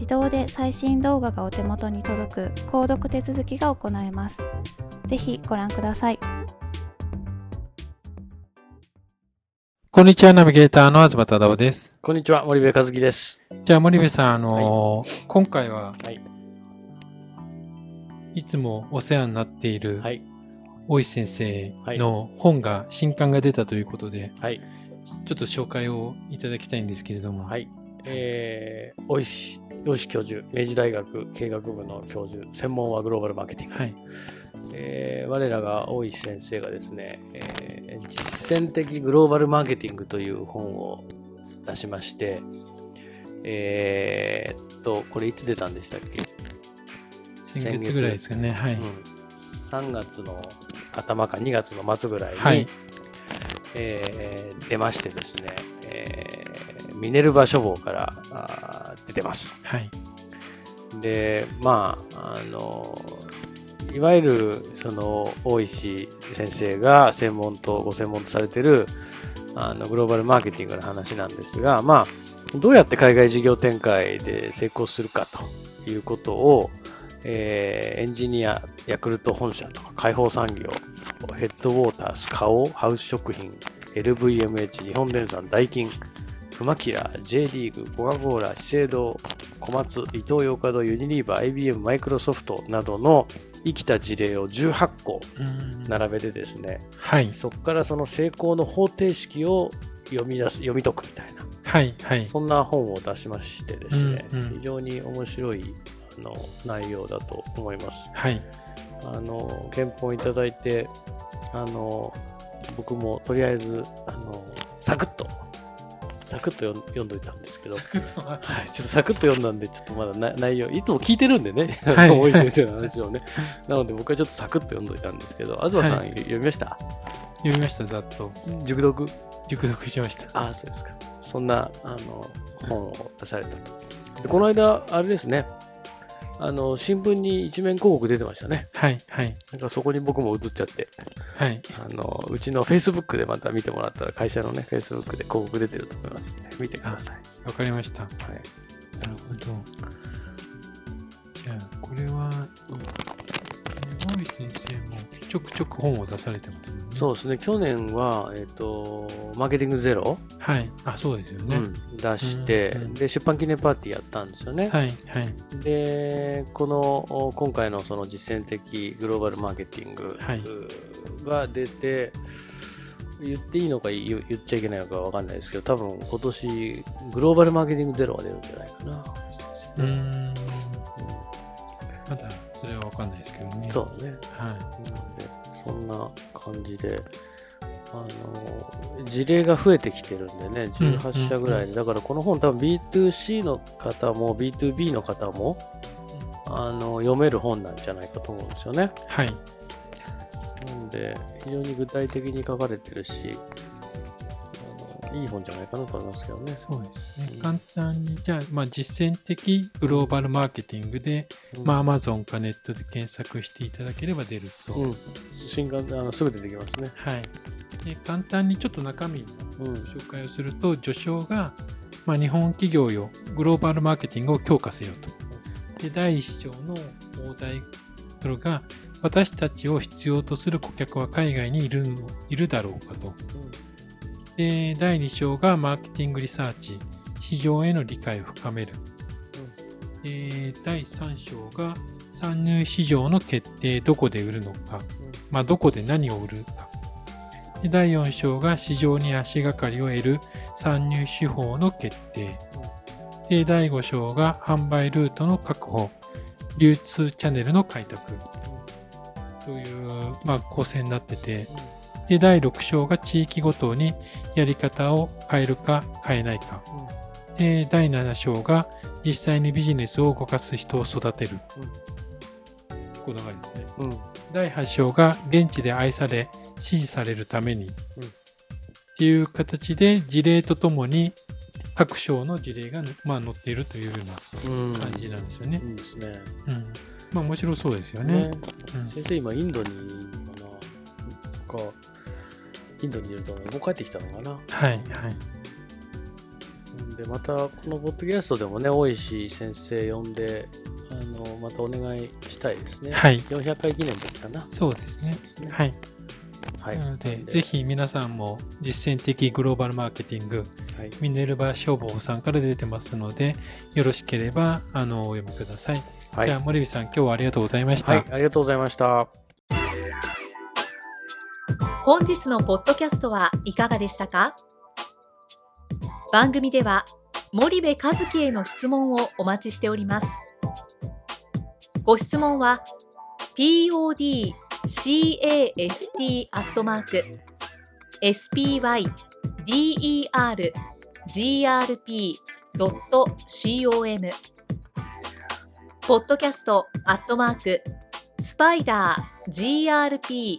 自動で最新動画がお手元に届く購読手続きが行えます。ぜひご覧ください。こんにちは、ナビゲーターの東忠夫です。こんにちは、森部和樹です。じゃあ、森部さん、あのーはい、今回は、はい、いつもお世話になっている、はい、大石先生の本が、新刊が出たということで、はい、ちょっと紹介をいただきたいんですけれども。はい。えー、大石洋志教授、明治大学経営学部の教授、専門はグローバルマーケティング。はいえー、我らが大石先生がですね、えー、実践的グローバルマーケティングという本を出しまして、えー、っと、これいつ出たんでしたっけ？先月ぐらいですかね。はい、うん。3月の頭か2月の末ぐらいに、はい、えー、出ましてですね、えー、ミネルヴァ書房から出てます。はい。で、まあ、あの、いわゆる、その、大石先生が専門と、ご専門とされてる、あの、グローバルマーケティングの話なんですが、まあ、どうやって海外事業展開で成功するかということを、えー、エンジニア、ヤクルト本社とか、解放産業、ヘッドウォータース、花王、ハウス食品、LVMH、日本電産、ダイキン、フマキラ、J リーグ、コカ・コーラ、資生堂、小松、イトーヨーカド、ユニリーバー、IBM、マイクロソフトなどの生きた事例を18個並べてですね、はい、そこからその成功の方程式を読み出す読み解くみたいな、はいはい、そんな本を出しましてですね、うんうん、非常に面白いあの内容だと思います。はい、あの原本いただいてあの僕もとりあえずあのサクッとサクッと読んどいたんですけど、はい、ちょっとサクッと読んだんで、ちょっとまだ内容、いつも聞いてるんでね、はい、大石先生の話をね。なので僕はちょっとサクッと読んどいたんですけど、東さん、はい、読みました？読みました、ざっと。熟読？熟読しました。ああ、そうですか。そんな、あの、本を出されたと。この間、あれですね、あの、新聞に一面広告出てましたね。はい、はい。なんかそこに僕も映っちゃって、はい。あの、うちの Facebook でまた見てもらったら、会社のね、Facebook で広告出てると思いますので、見てください。わかりました。はい。なるほど。じゃあ、これは、うん、大石先生もちょくちょく本を出されてますそうですね。去年は、えーと、マーケティングゼロ、はい。あそうですよね、うん、出して、うんうん、で出版記念パーティーやったんですよね。はいはい、でこの今回のその実践的グローバルマーケティングが出て、言っていいのか言っちゃいけないのか分かんないですけど多分今年グローバルマーケティングゼロが出るんじゃないかな。うん。まだそれは分かかんないですけどね。そうね。はい。そんな感じで、あの、事例が増えてきてるんでね、18社ぐらいで、だからこの本多分 B2C の方も B2B の方も、あの、読める本なんじゃないかと思うんですよね。はい。なんで、非常に具体的に書かれてるし、いい本じゃないかなと思いますけどね。そうですね。うん、簡単に、じゃあ、まあ、実践的グローバルマーケティングで、うん、まあ、Amazon かネットで検索していただければ出ると。うん、新刊あのすぐ出てきますね。はい。で簡単にちょっと中身の紹介をすると、序章が、まあ、日本企業よグローバルマーケティングを強化せよと。で、第1章の大題それが、私たちを必要とする顧客は海外にいるいるだろうかと。で第2章がマーケティングリサーチ、市場への理解を深める。うん、第3章が参入市場の決定、どこで売るのか、うん、まあ、どこで何を売るか。で第4章が市場に足がかりを得る。参入手法の決定。で第5章が販売ルートの確保、流通チャンネルの開拓。という、まあ、構成になってて、で、第6章が地域ごとにやり方を変えるか変えないか。で、第7章が実際にビジネスを動かす人を育てる。こだわりですね。うん、第8章が現地で愛され、支持されるために。うん、っていう形で事例とともに各章の事例が、まあ、載っているというような感じなんですよね。うん、いいですね。うん。まあ面白そうですよね。ね先生今インドにかな？かインドにいるともう帰ってきたのかな。はいはい。で、またこのポッドキャストでもね、大石先生呼んで、あの、またお願いしたいですね。はい。400回記念の時かな。そうですね。すねはい。はい、なので、ぜひ皆さんも実践的グローバルマーケティング、はい、ミネルバ消防さんから出てますので、よろしければあのお読みください。はい、じゃあ、森部さん、今日はありがとうございました。はい、ありがとうございました。本日のポッドキャストはいかがでしたか？番組では森部一樹への質問をお待ちしております。ご質問は podcast アットマーク spydergrp.com ポッドキャストアットマークスパイダー grp